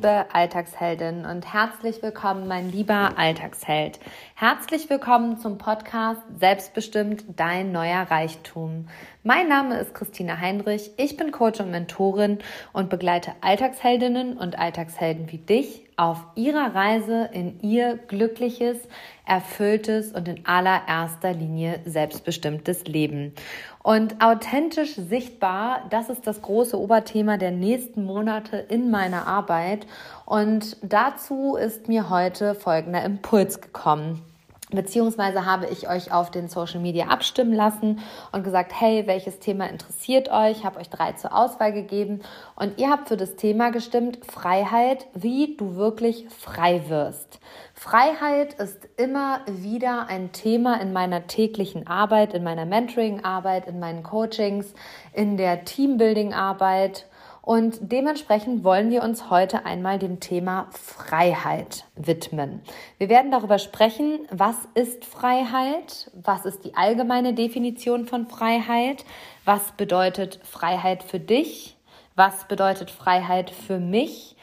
liebe Alltagsheldin und herzlich willkommen, mein lieber Alltagsheld. Herzlich willkommen zum Podcast Selbstbestimmt dein neuer Reichtum. Mein Name ist Christina Heinrich, ich bin Coach und Mentorin und begleite Alltagsheldinnen und Alltagshelden wie dich auf ihrer Reise in ihr glückliches, erfülltes und in allererster Linie selbstbestimmtes Leben. Und authentisch sichtbar, das ist das große Oberthema der nächsten Monate in meiner Arbeit. Und dazu ist mir heute folgender Impuls gekommen beziehungsweise habe ich euch auf den Social Media abstimmen lassen und gesagt, hey, welches Thema interessiert euch? Habe euch drei zur Auswahl gegeben und ihr habt für das Thema gestimmt, Freiheit, wie du wirklich frei wirst. Freiheit ist immer wieder ein Thema in meiner täglichen Arbeit, in meiner Mentoring-Arbeit, in meinen Coachings, in der Teambuilding-Arbeit und dementsprechend wollen wir uns heute einmal dem Thema Freiheit widmen. Wir werden darüber sprechen, was ist Freiheit, was ist die allgemeine Definition von Freiheit, was bedeutet Freiheit für dich, was bedeutet Freiheit für mich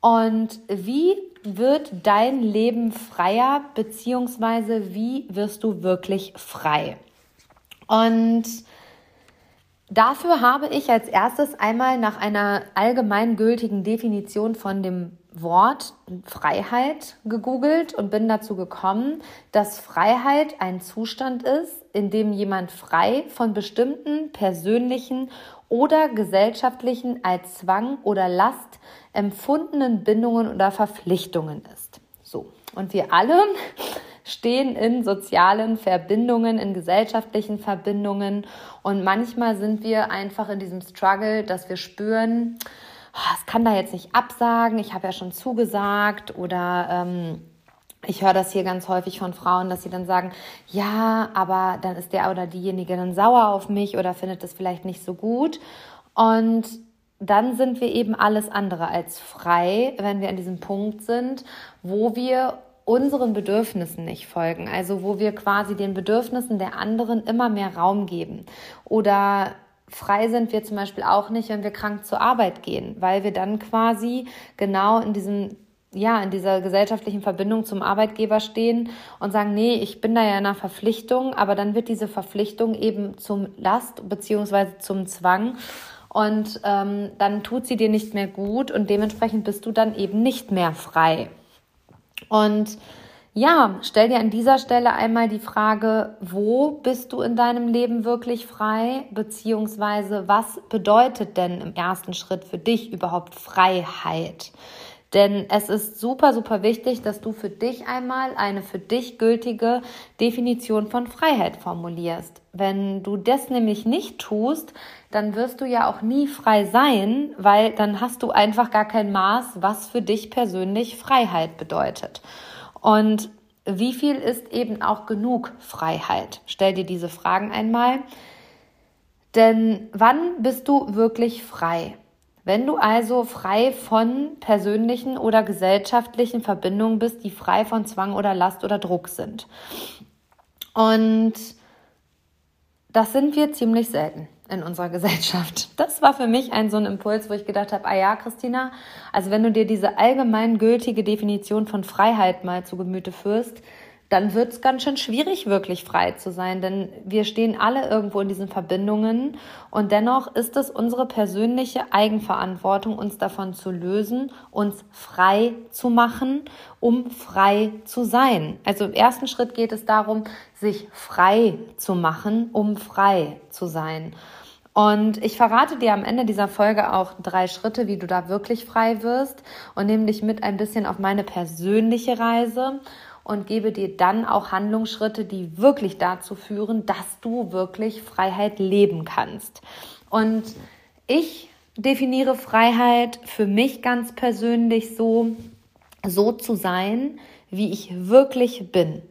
und wie wird dein Leben freier, beziehungsweise wie wirst du wirklich frei. Und Dafür habe ich als erstes einmal nach einer allgemeingültigen Definition von dem Wort Freiheit gegoogelt und bin dazu gekommen, dass Freiheit ein Zustand ist, in dem jemand frei von bestimmten persönlichen oder gesellschaftlichen als Zwang oder Last empfundenen Bindungen oder Verpflichtungen ist. So. Und wir alle stehen in sozialen Verbindungen, in gesellschaftlichen Verbindungen. Und manchmal sind wir einfach in diesem Struggle, dass wir spüren, oh, es kann da jetzt nicht absagen, ich habe ja schon zugesagt oder ähm, ich höre das hier ganz häufig von Frauen, dass sie dann sagen, ja, aber dann ist der oder diejenige dann sauer auf mich oder findet das vielleicht nicht so gut. Und dann sind wir eben alles andere als frei, wenn wir an diesem Punkt sind, wo wir unseren Bedürfnissen nicht folgen, also wo wir quasi den Bedürfnissen der anderen immer mehr Raum geben. Oder frei sind wir zum Beispiel auch nicht, wenn wir krank zur Arbeit gehen, weil wir dann quasi genau in diesem ja, in dieser gesellschaftlichen Verbindung zum Arbeitgeber stehen und sagen, nee, ich bin da ja in einer Verpflichtung, aber dann wird diese Verpflichtung eben zum Last beziehungsweise zum Zwang und ähm, dann tut sie dir nicht mehr gut und dementsprechend bist du dann eben nicht mehr frei. Und ja, stell dir an dieser Stelle einmal die Frage, wo bist du in deinem Leben wirklich frei? Beziehungsweise was bedeutet denn im ersten Schritt für dich überhaupt Freiheit? Denn es ist super, super wichtig, dass du für dich einmal eine für dich gültige Definition von Freiheit formulierst. Wenn du das nämlich nicht tust, dann wirst du ja auch nie frei sein, weil dann hast du einfach gar kein Maß, was für dich persönlich Freiheit bedeutet. Und wie viel ist eben auch genug Freiheit? Stell dir diese Fragen einmal. Denn wann bist du wirklich frei? Wenn du also frei von persönlichen oder gesellschaftlichen Verbindungen bist, die frei von Zwang oder Last oder Druck sind. Und das sind wir ziemlich selten in unserer Gesellschaft. Das war für mich ein so ein Impuls, wo ich gedacht habe, ah ja, Christina, also wenn du dir diese allgemein gültige Definition von Freiheit mal zu Gemüte führst, dann wird es ganz schön schwierig, wirklich frei zu sein, denn wir stehen alle irgendwo in diesen Verbindungen und dennoch ist es unsere persönliche Eigenverantwortung, uns davon zu lösen, uns frei zu machen, um frei zu sein. Also im ersten Schritt geht es darum, sich frei zu machen, um frei zu sein. Und ich verrate dir am Ende dieser Folge auch drei Schritte, wie du da wirklich frei wirst und nehme dich mit ein bisschen auf meine persönliche Reise und gebe dir dann auch Handlungsschritte, die wirklich dazu führen, dass du wirklich Freiheit leben kannst. Und ich definiere Freiheit für mich ganz persönlich so, so zu sein, wie ich wirklich bin.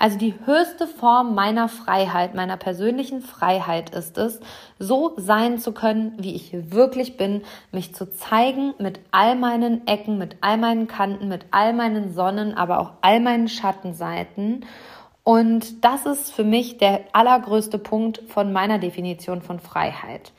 Also die höchste Form meiner Freiheit, meiner persönlichen Freiheit ist es, so sein zu können, wie ich wirklich bin, mich zu zeigen mit all meinen Ecken, mit all meinen Kanten, mit all meinen Sonnen, aber auch all meinen Schattenseiten. Und das ist für mich der allergrößte Punkt von meiner Definition von Freiheit.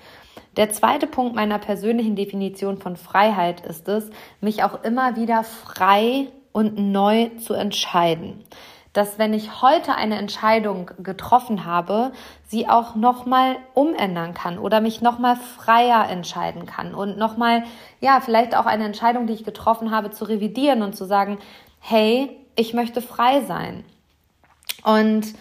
Der zweite Punkt meiner persönlichen Definition von Freiheit ist es, mich auch immer wieder frei und neu zu entscheiden. Dass wenn ich heute eine Entscheidung getroffen habe, sie auch nochmal umändern kann oder mich nochmal freier entscheiden kann und nochmal, ja, vielleicht auch eine Entscheidung, die ich getroffen habe, zu revidieren und zu sagen, hey, ich möchte frei sein. Und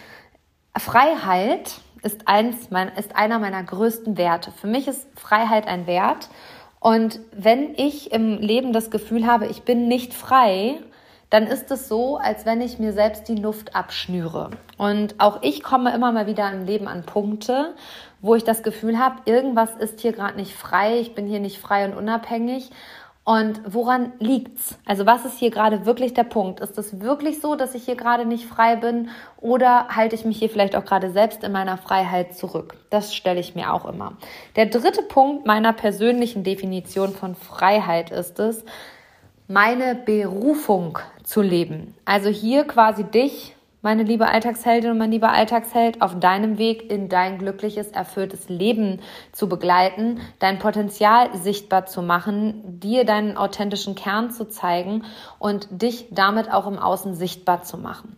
Freiheit ist eins, mein, ist einer meiner größten Werte. Für mich ist Freiheit ein Wert. Und wenn ich im Leben das Gefühl habe, ich bin nicht frei, dann ist es so, als wenn ich mir selbst die Luft abschnüre. Und auch ich komme immer mal wieder im Leben an Punkte, wo ich das Gefühl habe, irgendwas ist hier gerade nicht frei, ich bin hier nicht frei und unabhängig. Und woran liegt's? Also was ist hier gerade wirklich der Punkt? Ist es wirklich so, dass ich hier gerade nicht frei bin oder halte ich mich hier vielleicht auch gerade selbst in meiner Freiheit zurück? Das stelle ich mir auch immer. Der dritte Punkt meiner persönlichen Definition von Freiheit ist es, meine Berufung zu leben. Also hier quasi dich, meine liebe Alltagsheldin und mein lieber Alltagsheld, auf deinem Weg in dein glückliches, erfülltes Leben zu begleiten, dein Potenzial sichtbar zu machen, dir deinen authentischen Kern zu zeigen und dich damit auch im Außen sichtbar zu machen.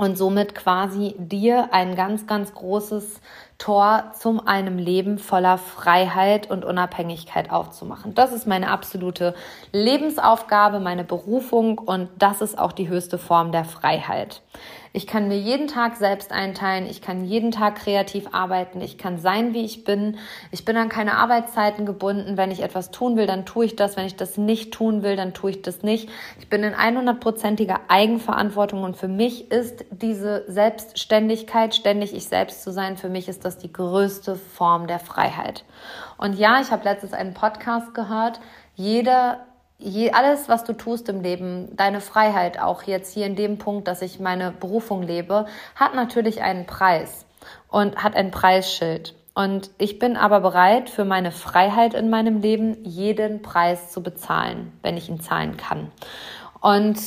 Und somit quasi dir ein ganz, ganz großes Tor zum einem Leben voller Freiheit und Unabhängigkeit aufzumachen. Das ist meine absolute Lebensaufgabe, meine Berufung und das ist auch die höchste Form der Freiheit. Ich kann mir jeden Tag selbst einteilen, ich kann jeden Tag kreativ arbeiten, ich kann sein, wie ich bin. Ich bin an keine Arbeitszeiten gebunden. Wenn ich etwas tun will, dann tue ich das. Wenn ich das nicht tun will, dann tue ich das nicht. Ich bin in 100%iger Eigenverantwortung und für mich ist diese Selbstständigkeit, ständig ich selbst zu sein, für mich ist das die größte Form der Freiheit. Und ja, ich habe letztens einen Podcast gehört. Jeder je, alles, was du tust im Leben, deine Freiheit auch jetzt hier in dem Punkt, dass ich meine Berufung lebe, hat natürlich einen Preis und hat ein Preisschild. Und ich bin aber bereit, für meine Freiheit in meinem Leben jeden Preis zu bezahlen, wenn ich ihn zahlen kann. Und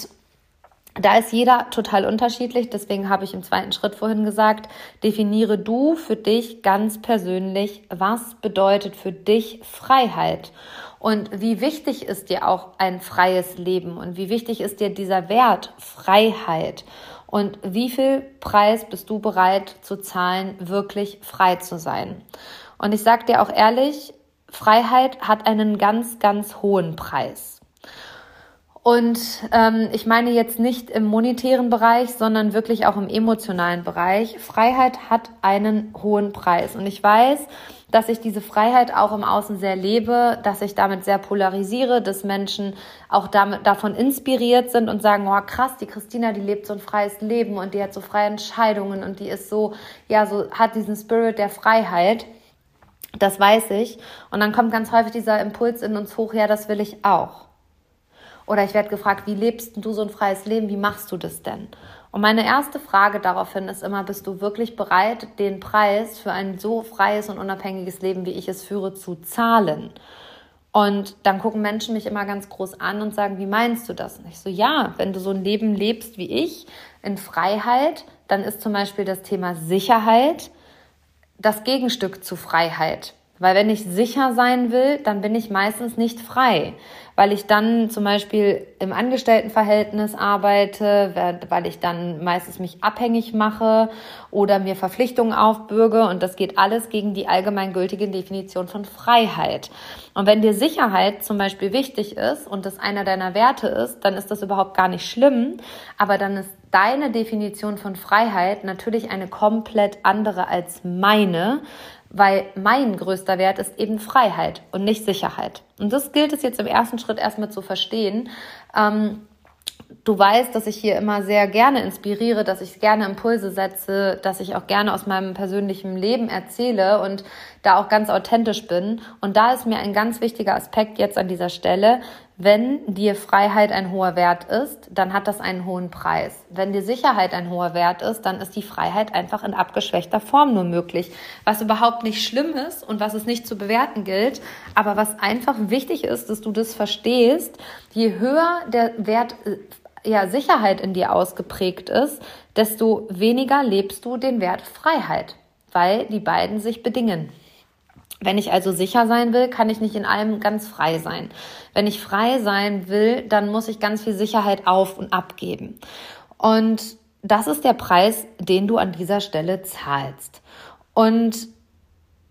da ist jeder total unterschiedlich, deswegen habe ich im zweiten Schritt vorhin gesagt, definiere du für dich ganz persönlich, was bedeutet für dich Freiheit und wie wichtig ist dir auch ein freies Leben und wie wichtig ist dir dieser Wert Freiheit und wie viel Preis bist du bereit zu zahlen, wirklich frei zu sein. Und ich sage dir auch ehrlich, Freiheit hat einen ganz, ganz hohen Preis. Und ähm, ich meine jetzt nicht im monetären Bereich, sondern wirklich auch im emotionalen Bereich. Freiheit hat einen hohen Preis. Und ich weiß, dass ich diese Freiheit auch im Außen sehr lebe, dass ich damit sehr polarisiere, dass Menschen auch damit, davon inspiriert sind und sagen, oh krass, die Christina, die lebt so ein freies Leben und die hat so freie Entscheidungen und die ist so, ja, so hat diesen Spirit der Freiheit. Das weiß ich. Und dann kommt ganz häufig dieser Impuls in uns hoch, ja, das will ich auch. Oder ich werde gefragt, wie lebst du so ein freies Leben? Wie machst du das denn? Und meine erste Frage daraufhin ist immer, bist du wirklich bereit, den Preis für ein so freies und unabhängiges Leben, wie ich es führe, zu zahlen? Und dann gucken Menschen mich immer ganz groß an und sagen, wie meinst du das? Und ich so, ja, wenn du so ein Leben lebst wie ich, in Freiheit, dann ist zum Beispiel das Thema Sicherheit das Gegenstück zu Freiheit. Weil wenn ich sicher sein will, dann bin ich meistens nicht frei weil ich dann zum Beispiel im Angestelltenverhältnis arbeite, weil ich dann meistens mich abhängig mache oder mir Verpflichtungen aufbürge und das geht alles gegen die allgemeingültige Definition von Freiheit. Und wenn dir Sicherheit zum Beispiel wichtig ist und das einer deiner Werte ist, dann ist das überhaupt gar nicht schlimm, aber dann ist deine Definition von Freiheit natürlich eine komplett andere als meine, weil mein größter Wert ist eben Freiheit und nicht Sicherheit. Und das gilt es jetzt im ersten Schritt erstmal zu verstehen. Ähm, du weißt, dass ich hier immer sehr gerne inspiriere, dass ich gerne Impulse setze, dass ich auch gerne aus meinem persönlichen Leben erzähle und da auch ganz authentisch bin. Und da ist mir ein ganz wichtiger Aspekt jetzt an dieser Stelle, wenn dir Freiheit ein hoher Wert ist, dann hat das einen hohen Preis. Wenn dir Sicherheit ein hoher Wert ist, dann ist die Freiheit einfach in abgeschwächter Form nur möglich. Was überhaupt nicht schlimm ist und was es nicht zu bewerten gilt, aber was einfach wichtig ist, dass du das verstehst, je höher der Wert ja, Sicherheit in dir ausgeprägt ist, desto weniger lebst du den Wert Freiheit, weil die beiden sich bedingen. Wenn ich also sicher sein will, kann ich nicht in allem ganz frei sein. Wenn ich frei sein will, dann muss ich ganz viel Sicherheit auf und abgeben. Und das ist der Preis, den du an dieser Stelle zahlst. Und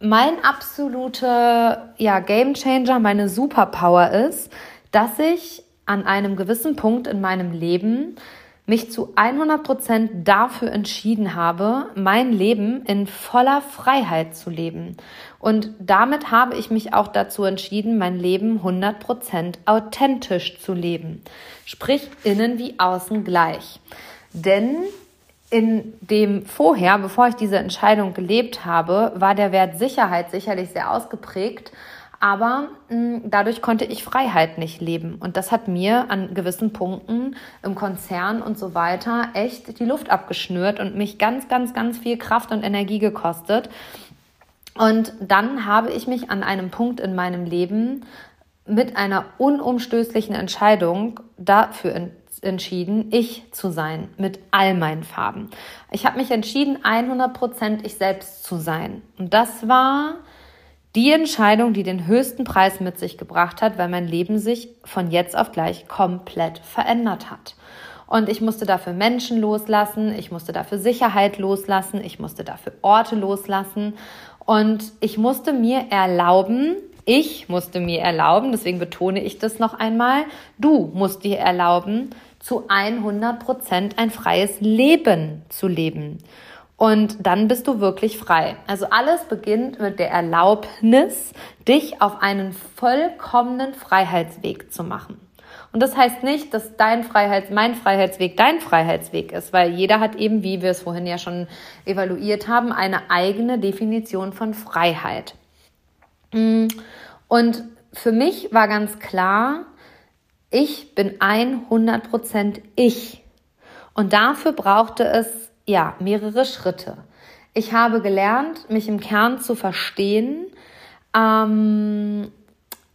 mein absoluter ja, Game Changer, meine Superpower ist, dass ich an einem gewissen Punkt in meinem Leben mich zu 100 Prozent dafür entschieden habe, mein Leben in voller Freiheit zu leben. Und damit habe ich mich auch dazu entschieden, mein Leben 100 Prozent authentisch zu leben. Sprich, innen wie außen gleich. Denn in dem vorher, bevor ich diese Entscheidung gelebt habe, war der Wert Sicherheit sicherlich sehr ausgeprägt aber mh, hm, dadurch konnte ich Freiheit nicht leben. Und das hat mir an gewissen Punkten im Konzern und so weiter echt die Luft abgeschnürt und mich ganz, ganz, ganz viel Kraft und Energie gekostet. Und dann habe ich mich an einem Punkt in meinem Leben mit einer unumstößlichen Entscheidung dafür entschieden, ich zu sein, mit all meinen Farben. Ich habe mich entschieden, 100% ich selbst zu sein. Und das war die Entscheidung, die den höchsten Preis mit sich gebracht hat, weil mein Leben sich von jetzt auf gleich komplett verändert hat. Und ich musste dafür Menschen loslassen, ich musste dafür Sicherheit loslassen, ich musste dafür Orte loslassen und ich musste mir erlauben, ich musste mir erlauben, deswegen betone ich das noch einmal, du musst dir erlauben, zu 100 Prozent ein freies Leben zu leben. Und dann bist du wirklich frei. Also alles beginnt mit der Erlaubnis, dich auf einen vollkommenen Freiheitsweg zu machen. Und das heißt nicht, dass dein Freiheits, mein Freiheitsweg dein Freiheitsweg ist, weil jeder hat eben, wie wir es vorhin ja schon evaluiert haben, eine eigene Definition von Freiheit. Mm. Und für mich war ganz klar, ich bin 100% ich. Und dafür brauchte es ja, mehrere Schritte. Ich habe gelernt, mich im Kern zu verstehen, ähm,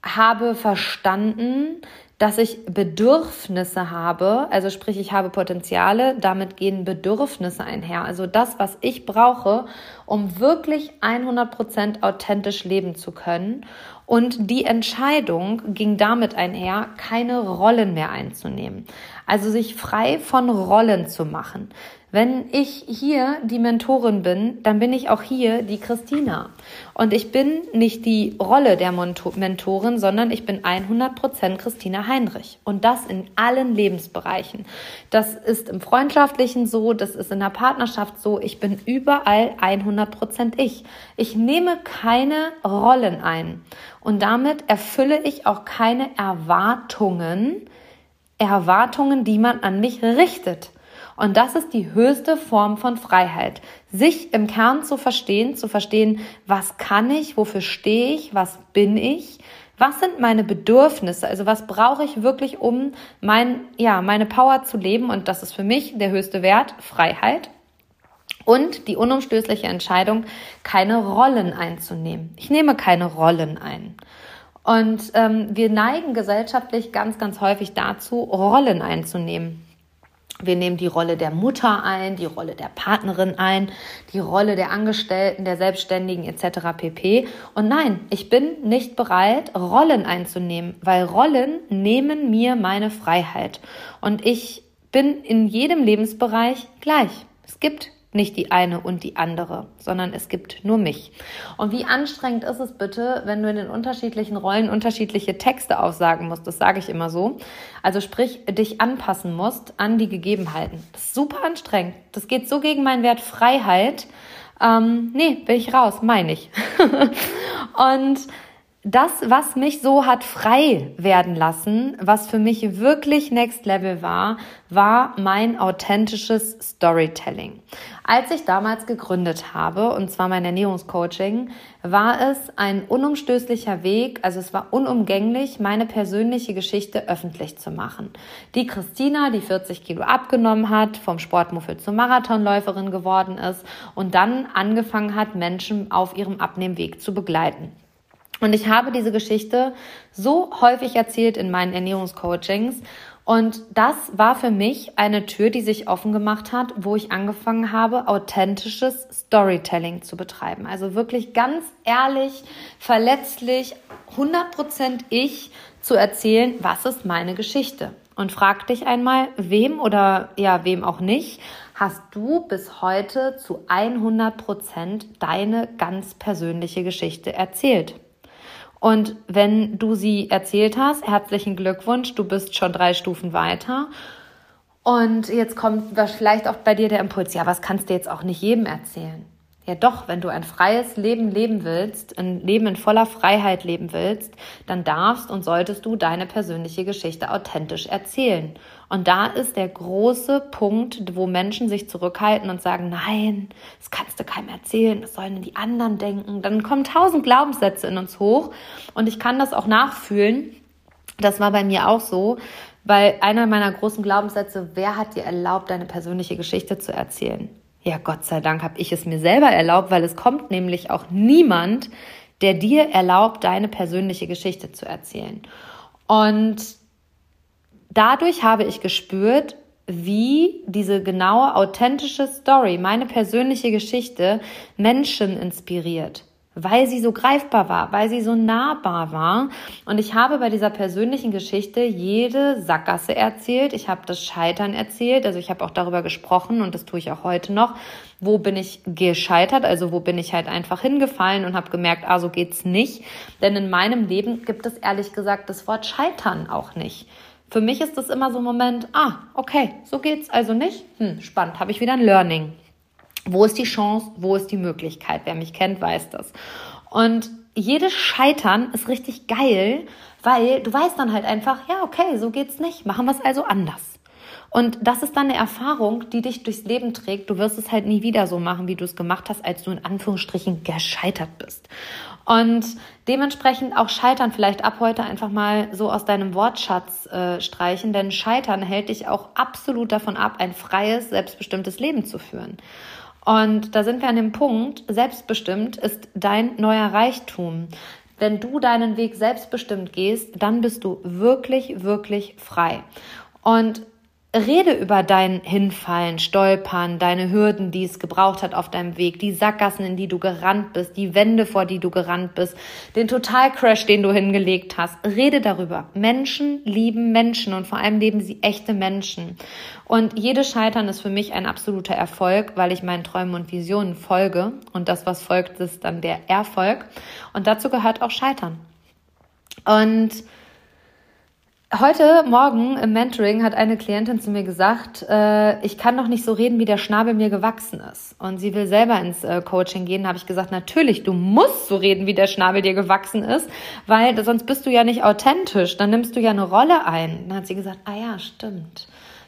habe verstanden, dass ich Bedürfnisse habe, also sprich, ich habe Potenziale, damit gehen Bedürfnisse einher. Also das, was ich brauche, um wirklich 100% authentisch leben zu können. Und die Entscheidung ging damit einher, keine Rollen mehr einzunehmen. Also sich frei von Rollen zu machen. Wenn ich hier die Mentorin bin, dann bin ich auch hier die Christina. Und ich bin nicht die Rolle der Mentorin, sondern ich bin 100% Christina Heinrich. Und das in allen Lebensbereichen. Das ist im Freundschaftlichen so, das ist in der Partnerschaft so. Ich bin überall 100% ich. Ich nehme keine Rollen ein. Und damit erfülle ich auch keine Erwartungen, Erwartungen, die man an mich richtet. Und das ist die höchste Form von Freiheit. Sich im Kern zu verstehen, zu verstehen, was kann ich, wofür stehe ich, was bin ich, was sind meine Bedürfnisse, also was brauche ich wirklich, um mein, ja, meine Power zu leben. Und das ist für mich der höchste Wert, Freiheit. Und die unumstößliche Entscheidung, keine Rollen einzunehmen. Ich nehme keine Rollen ein. Und ähm, wir neigen gesellschaftlich ganz, ganz häufig dazu, Rollen einzunehmen. Wir nehmen die Rolle der Mutter ein, die Rolle der Partnerin ein, die Rolle der Angestellten, der Selbstständigen etc. pp. Und nein, ich bin nicht bereit, Rollen einzunehmen, weil Rollen nehmen mir meine Freiheit. Und ich bin in jedem Lebensbereich gleich. Es gibt nicht die eine und die andere, sondern es gibt nur mich. Und wie anstrengend ist es bitte, wenn du in den unterschiedlichen Rollen unterschiedliche Texte aufsagen musst? Das sage ich immer so. Also sprich, dich anpassen musst an die Gegebenheiten. Das ist super anstrengend. Das geht so gegen meinen Wert Freiheit. Ähm, nee, bin ich raus, meine ich. und das, was mich so hat frei werden lassen, was für mich wirklich Next Level war, war mein authentisches Storytelling. Als ich damals gegründet habe, und zwar mein Ernährungscoaching, war es ein unumstößlicher Weg, also es war unumgänglich, meine persönliche Geschichte öffentlich zu machen. Die Christina, die 40 Kilo abgenommen hat, vom Sportmuffel zur Marathonläuferin geworden ist und dann angefangen hat, Menschen auf ihrem Abnehmweg zu begleiten. Und ich habe diese Geschichte so häufig erzählt in meinen Ernährungscoachings Und das war für mich eine Tür, die sich offen gemacht hat, wo ich angefangen habe, authentisches Storytelling zu betreiben. Also wirklich ganz ehrlich, verletzlich, 100% ich zu erzählen, was ist meine Geschichte. Und frag dich einmal, wem oder ja, wem auch nicht, hast du bis heute zu 100% deine ganz persönliche Geschichte erzählt. Und wenn du sie erzählt hast, herzlichen Glückwunsch, du bist schon drei Stufen weiter. Und jetzt kommt vielleicht auch bei dir der Impuls, ja, was kannst du jetzt auch nicht jedem erzählen? Ja doch, wenn du ein freies Leben leben willst, ein Leben in voller Freiheit leben willst, dann darfst und solltest du deine persönliche Geschichte authentisch erzählen. Und da ist der große Punkt, wo Menschen sich zurückhalten und sagen, nein, das kannst du keinem erzählen, das sollen die anderen denken. Dann kommen tausend Glaubenssätze in uns hoch und ich kann das auch nachfühlen. Das war bei mir auch so, weil einer meiner großen Glaubenssätze, wer hat dir erlaubt, deine persönliche Geschichte zu erzählen? Ja, Gott sei Dank habe ich es mir selber erlaubt, weil es kommt nämlich auch niemand, der dir erlaubt, deine persönliche Geschichte zu erzählen. Und dadurch habe ich gespürt, wie diese genaue, authentische Story, meine persönliche Geschichte Menschen inspiriert weil sie so greifbar war, weil sie so nahbar war. Und ich habe bei dieser persönlichen Geschichte jede Sackgasse erzählt. Ich habe das Scheitern erzählt. Also ich habe auch darüber gesprochen und das tue ich auch heute noch. Wo bin ich gescheitert? Also wo bin ich halt einfach hingefallen und habe gemerkt, ah, so geht's nicht. Denn in meinem Leben gibt es ehrlich gesagt das Wort Scheitern auch nicht. Für mich ist das immer so ein Moment, ah, okay, so geht's also nicht. Hm, spannend, habe ich wieder ein Learning. Wo ist die Chance? Wo ist die Möglichkeit? Wer mich kennt, weiß das. Und jedes Scheitern ist richtig geil, weil du weißt dann halt einfach, ja, okay, so geht's nicht. Machen wir es also anders. Und das ist dann eine Erfahrung, die dich durchs Leben trägt. Du wirst es halt nie wieder so machen, wie du es gemacht hast, als du in Anführungsstrichen gescheitert bist. Und dementsprechend auch Scheitern vielleicht ab heute einfach mal so aus deinem Wortschatz äh, streichen, denn Scheitern hält dich auch absolut davon ab, ein freies, selbstbestimmtes Leben zu führen. Und da sind wir an dem Punkt, selbstbestimmt ist dein neuer Reichtum. Wenn du deinen Weg selbstbestimmt gehst, dann bist du wirklich, wirklich frei. Und Rede über dein Hinfallen, Stolpern, deine Hürden, die es gebraucht hat auf deinem Weg, die Sackgassen, in die du gerannt bist, die Wände, vor die du gerannt bist, den Totalcrash, den du hingelegt hast. Rede darüber. Menschen lieben Menschen und vor allem leben sie echte Menschen. Und jedes Scheitern ist für mich ein absoluter Erfolg, weil ich meinen Träumen und Visionen folge. Und das, was folgt, ist dann der Erfolg. Und dazu gehört auch Scheitern. Und Heute Morgen im Mentoring hat eine Klientin zu mir gesagt, äh, ich kann doch nicht so reden, wie der Schnabel mir gewachsen ist. Und sie will selber ins äh, Coaching gehen. habe ich gesagt, natürlich, du musst so reden, wie der Schnabel dir gewachsen ist, weil sonst bist du ja nicht authentisch. Dann nimmst du ja eine Rolle ein. Dann hat sie gesagt, ah ja, stimmt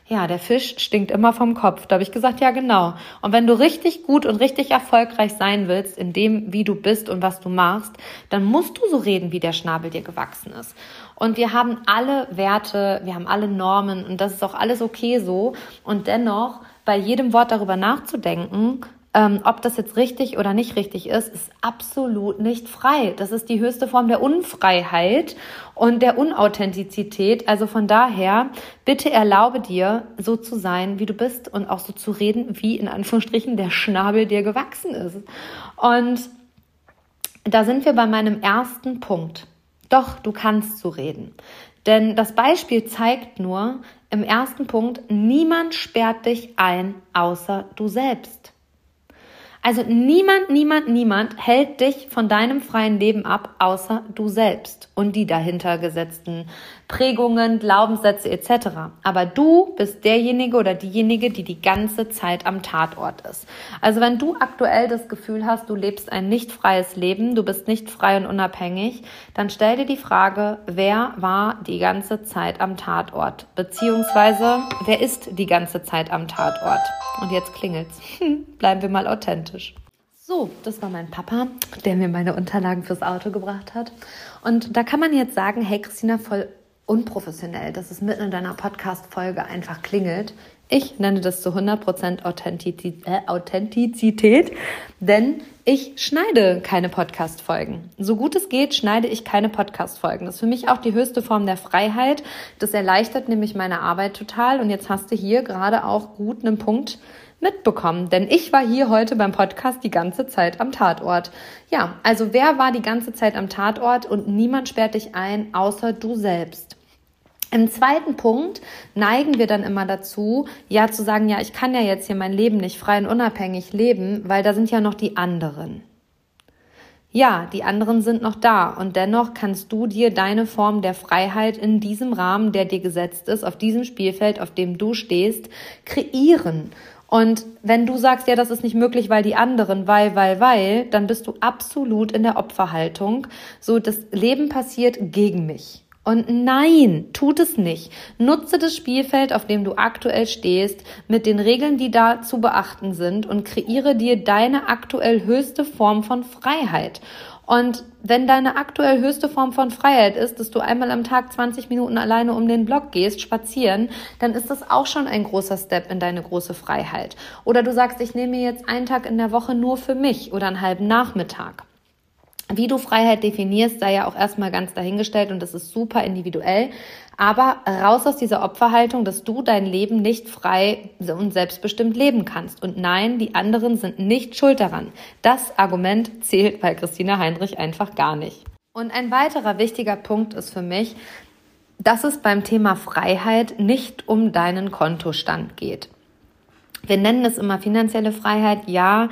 ja, der Fisch stinkt immer vom Kopf. Da habe ich gesagt, ja, genau. Und wenn du richtig gut und richtig erfolgreich sein willst in dem, wie du bist und was du machst, dann musst du so reden, wie der Schnabel dir gewachsen ist. Und wir haben alle Werte, wir haben alle Normen und das ist auch alles okay so. Und dennoch bei jedem Wort darüber nachzudenken, ähm, ob das jetzt richtig oder nicht richtig ist, ist absolut nicht frei. Das ist die höchste Form der Unfreiheit und der Unauthentizität. Also von daher, bitte erlaube dir, so zu sein, wie du bist und auch so zu reden, wie in Anführungsstrichen der Schnabel dir gewachsen ist. Und da sind wir bei meinem ersten Punkt. Doch, du kannst so reden. Denn das Beispiel zeigt nur im ersten Punkt, niemand sperrt dich ein, außer du selbst. Also niemand, niemand, niemand hält dich von deinem freien Leben ab, außer du selbst und die dahinter gesetzten Prägungen, Glaubenssätze etc. Aber du bist derjenige oder diejenige, die die ganze Zeit am Tatort ist. Also wenn du aktuell das Gefühl hast, du lebst ein nicht freies Leben, du bist nicht frei und unabhängig, dann stell dir die Frage, wer war die ganze Zeit am Tatort? Beziehungsweise, wer ist die ganze Zeit am Tatort? Und jetzt klingelt's. Bleiben wir mal authentisch. So, das war mein Papa, der mir meine Unterlagen fürs Auto gebracht hat. Und da kann man jetzt sagen, hey Christina, voll unprofessionell, dass es mitten in deiner Podcast-Folge einfach klingelt. Ich nenne das zu 100% Authentizität, äh, Authentizität, denn ich schneide keine Podcast-Folgen. So gut es geht, schneide ich keine Podcast-Folgen. Das ist für mich auch die höchste Form der Freiheit. Das erleichtert nämlich meine Arbeit total. Und jetzt hast du hier gerade auch gut einen Punkt mitbekommen, denn ich war hier heute beim Podcast die ganze Zeit am Tatort. Ja, also wer war die ganze Zeit am Tatort und niemand sperrt dich ein, außer du selbst. Im zweiten Punkt neigen wir dann immer dazu, ja zu sagen, ja, ich kann ja jetzt hier mein Leben nicht frei und unabhängig leben, weil da sind ja noch die anderen. Ja, die anderen sind noch da und dennoch kannst du dir deine Form der Freiheit in diesem Rahmen, der dir gesetzt ist, auf diesem Spielfeld, auf dem du stehst, kreieren. Und wenn du sagst, ja, das ist nicht möglich, weil die anderen, weil, weil, weil, dann bist du absolut in der Opferhaltung. So, das Leben passiert gegen mich. Und nein, tut es nicht. Nutze das Spielfeld, auf dem du aktuell stehst, mit den Regeln, die da zu beachten sind und kreiere dir deine aktuell höchste Form von Freiheit. Und wenn deine aktuell höchste Form von Freiheit ist, dass du einmal am Tag 20 Minuten alleine um den Block gehst, spazieren, dann ist das auch schon ein großer Step in deine große Freiheit. Oder du sagst, ich nehme jetzt einen Tag in der Woche nur für mich oder einen halben Nachmittag. Wie du Freiheit definierst, sei ja auch erstmal ganz dahingestellt und das ist super individuell. Aber raus aus dieser Opferhaltung, dass du dein Leben nicht frei und selbstbestimmt leben kannst. Und nein, die anderen sind nicht schuld daran. Das Argument zählt bei Christina Heinrich einfach gar nicht. Und ein weiterer wichtiger Punkt ist für mich, dass es beim Thema Freiheit nicht um deinen Kontostand geht. Wir nennen es immer finanzielle Freiheit. Ja,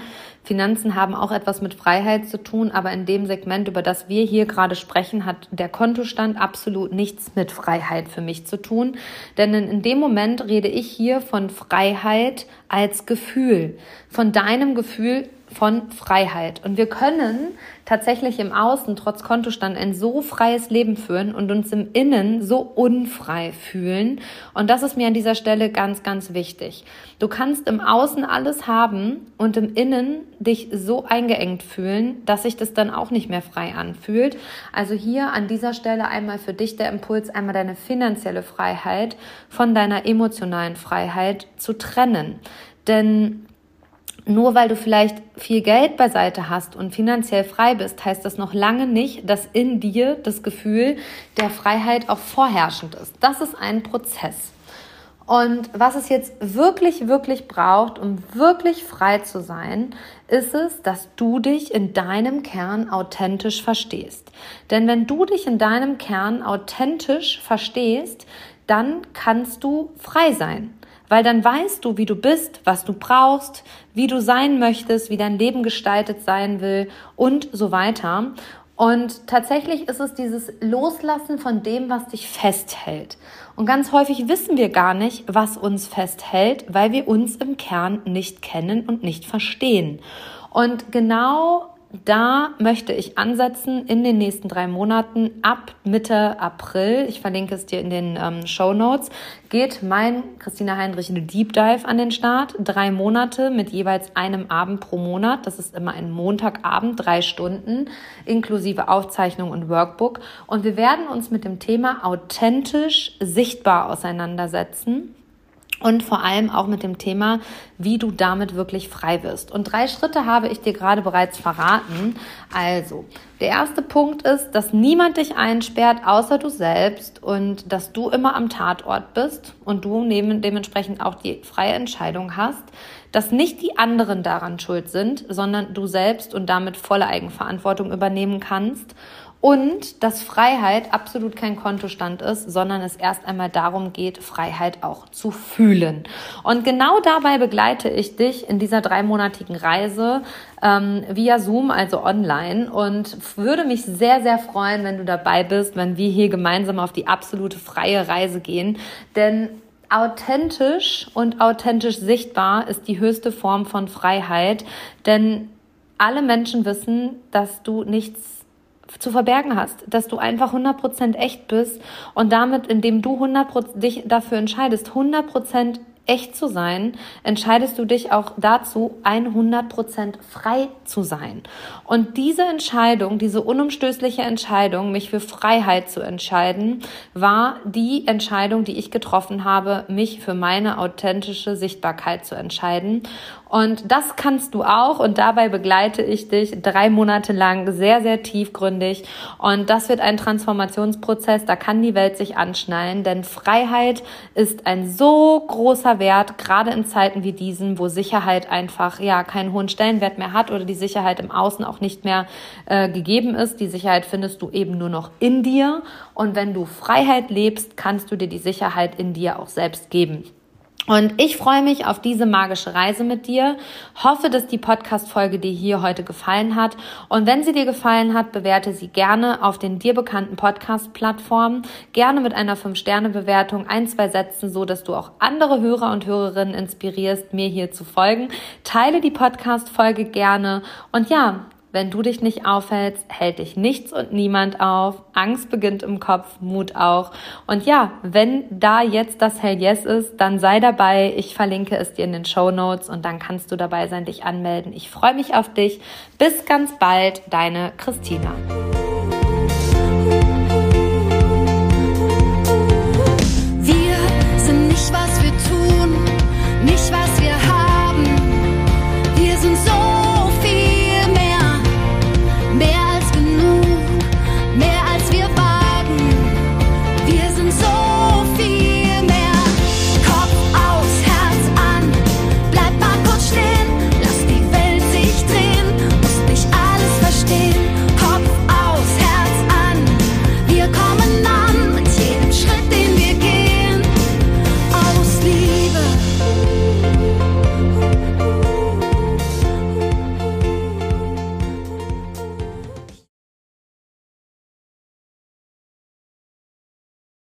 Finanzen haben auch etwas mit Freiheit zu tun, aber in dem Segment, über das wir hier gerade sprechen, hat der Kontostand absolut nichts mit Freiheit für mich zu tun. Denn in dem Moment rede ich hier von Freiheit als Gefühl, von deinem Gefühl von Freiheit. Und wir können tatsächlich im Außen trotz Kontostand ein so freies Leben führen und uns im Innen so unfrei fühlen. Und das ist mir an dieser Stelle ganz, ganz wichtig. Du kannst im Außen alles haben und im Innen dich so eingeengt fühlen, dass sich das dann auch nicht mehr frei anfühlt. Also hier an dieser Stelle einmal für dich der Impuls, einmal deine finanzielle Freiheit von deiner emotionalen Freiheit zu trennen. Denn nur weil du vielleicht viel Geld beiseite hast und finanziell frei bist, heißt das noch lange nicht, dass in dir das Gefühl der Freiheit auch vorherrschend ist. Das ist ein Prozess. Und was es jetzt wirklich, wirklich braucht, um wirklich frei zu sein, ist es, dass du dich in deinem Kern authentisch verstehst. Denn wenn du dich in deinem Kern authentisch verstehst, dann kannst du frei sein weil dann weißt du, wie du bist, was du brauchst, wie du sein möchtest, wie dein Leben gestaltet sein will und so weiter. Und tatsächlich ist es dieses Loslassen von dem, was dich festhält. Und ganz häufig wissen wir gar nicht, was uns festhält, weil wir uns im Kern nicht kennen und nicht verstehen. Und genau da möchte ich ansetzen in den nächsten drei Monaten ab Mitte April. Ich verlinke es dir in den ähm, Show Notes. Geht mein Christina Heinrich eine Deep Dive an den Start. Drei Monate mit jeweils einem Abend pro Monat. Das ist immer ein Montagabend, drei Stunden, inklusive Aufzeichnung und Workbook. Und wir werden uns mit dem Thema authentisch sichtbar auseinandersetzen und vor allem auch mit dem Thema, wie du damit wirklich frei wirst. Und drei Schritte habe ich dir gerade bereits verraten. Also, der erste Punkt ist, dass niemand dich einsperrt, außer du selbst und dass du immer am Tatort bist und du dementsprechend auch die freie Entscheidung hast, dass nicht die anderen daran schuld sind, sondern du selbst und damit volle Eigenverantwortung übernehmen kannst und dass Freiheit absolut kein Kontostand ist, sondern es erst einmal darum geht, Freiheit auch zu fühlen. Und genau dabei begleite ich dich in dieser dreimonatigen Reise ähm, via Zoom, also online. Und würde mich sehr, sehr freuen, wenn du dabei bist, wenn wir hier gemeinsam auf die absolute freie Reise gehen. Denn authentisch und authentisch sichtbar ist die höchste Form von Freiheit. Denn alle Menschen wissen, dass du nichts zu verbergen hast, dass du einfach 100% echt bist und damit, indem du 100% dich dafür entscheidest, 100% echt zu sein, entscheidest du dich auch dazu, 100% frei zu sein. Und diese Entscheidung, diese unumstößliche Entscheidung, mich für Freiheit zu entscheiden, war die Entscheidung, die ich getroffen habe, mich für meine authentische Sichtbarkeit zu entscheiden. Und das kannst du auch und dabei begleite ich dich drei Monate lang sehr, sehr tiefgründig. Und das wird ein Transformationsprozess, da kann die Welt sich anschnallen, denn Freiheit ist ein so großer Wert, gerade in Zeiten wie diesen, wo Sicherheit einfach ja keinen hohen Stellenwert mehr hat oder die Sicherheit im Außen auch nicht mehr äh, gegeben ist. Die Sicherheit findest du eben nur noch in dir. Und wenn du Freiheit lebst, kannst du dir die Sicherheit in dir auch selbst geben. Und ich freue mich auf diese magische Reise mit dir. Hoffe, dass die Podcast-Folge dir hier heute gefallen hat. Und wenn sie dir gefallen hat, bewerte sie gerne auf den dir bekannten Podcast-Plattformen. Gerne mit einer 5-Sterne-Bewertung, ein, zwei Sätzen, so dass du auch andere Hörer und Hörerinnen inspirierst, mir hier zu folgen. Teile die Podcast-Folge gerne. Und ja, wenn du dich nicht aufhältst, hält dich nichts und niemand auf. Angst beginnt im Kopf, Mut auch. Und ja, wenn da jetzt das Hell Yes ist, dann sei dabei. Ich verlinke es dir in den Show Notes und dann kannst du dabei sein, dich anmelden. Ich freue mich auf dich. Bis ganz bald, deine Christina.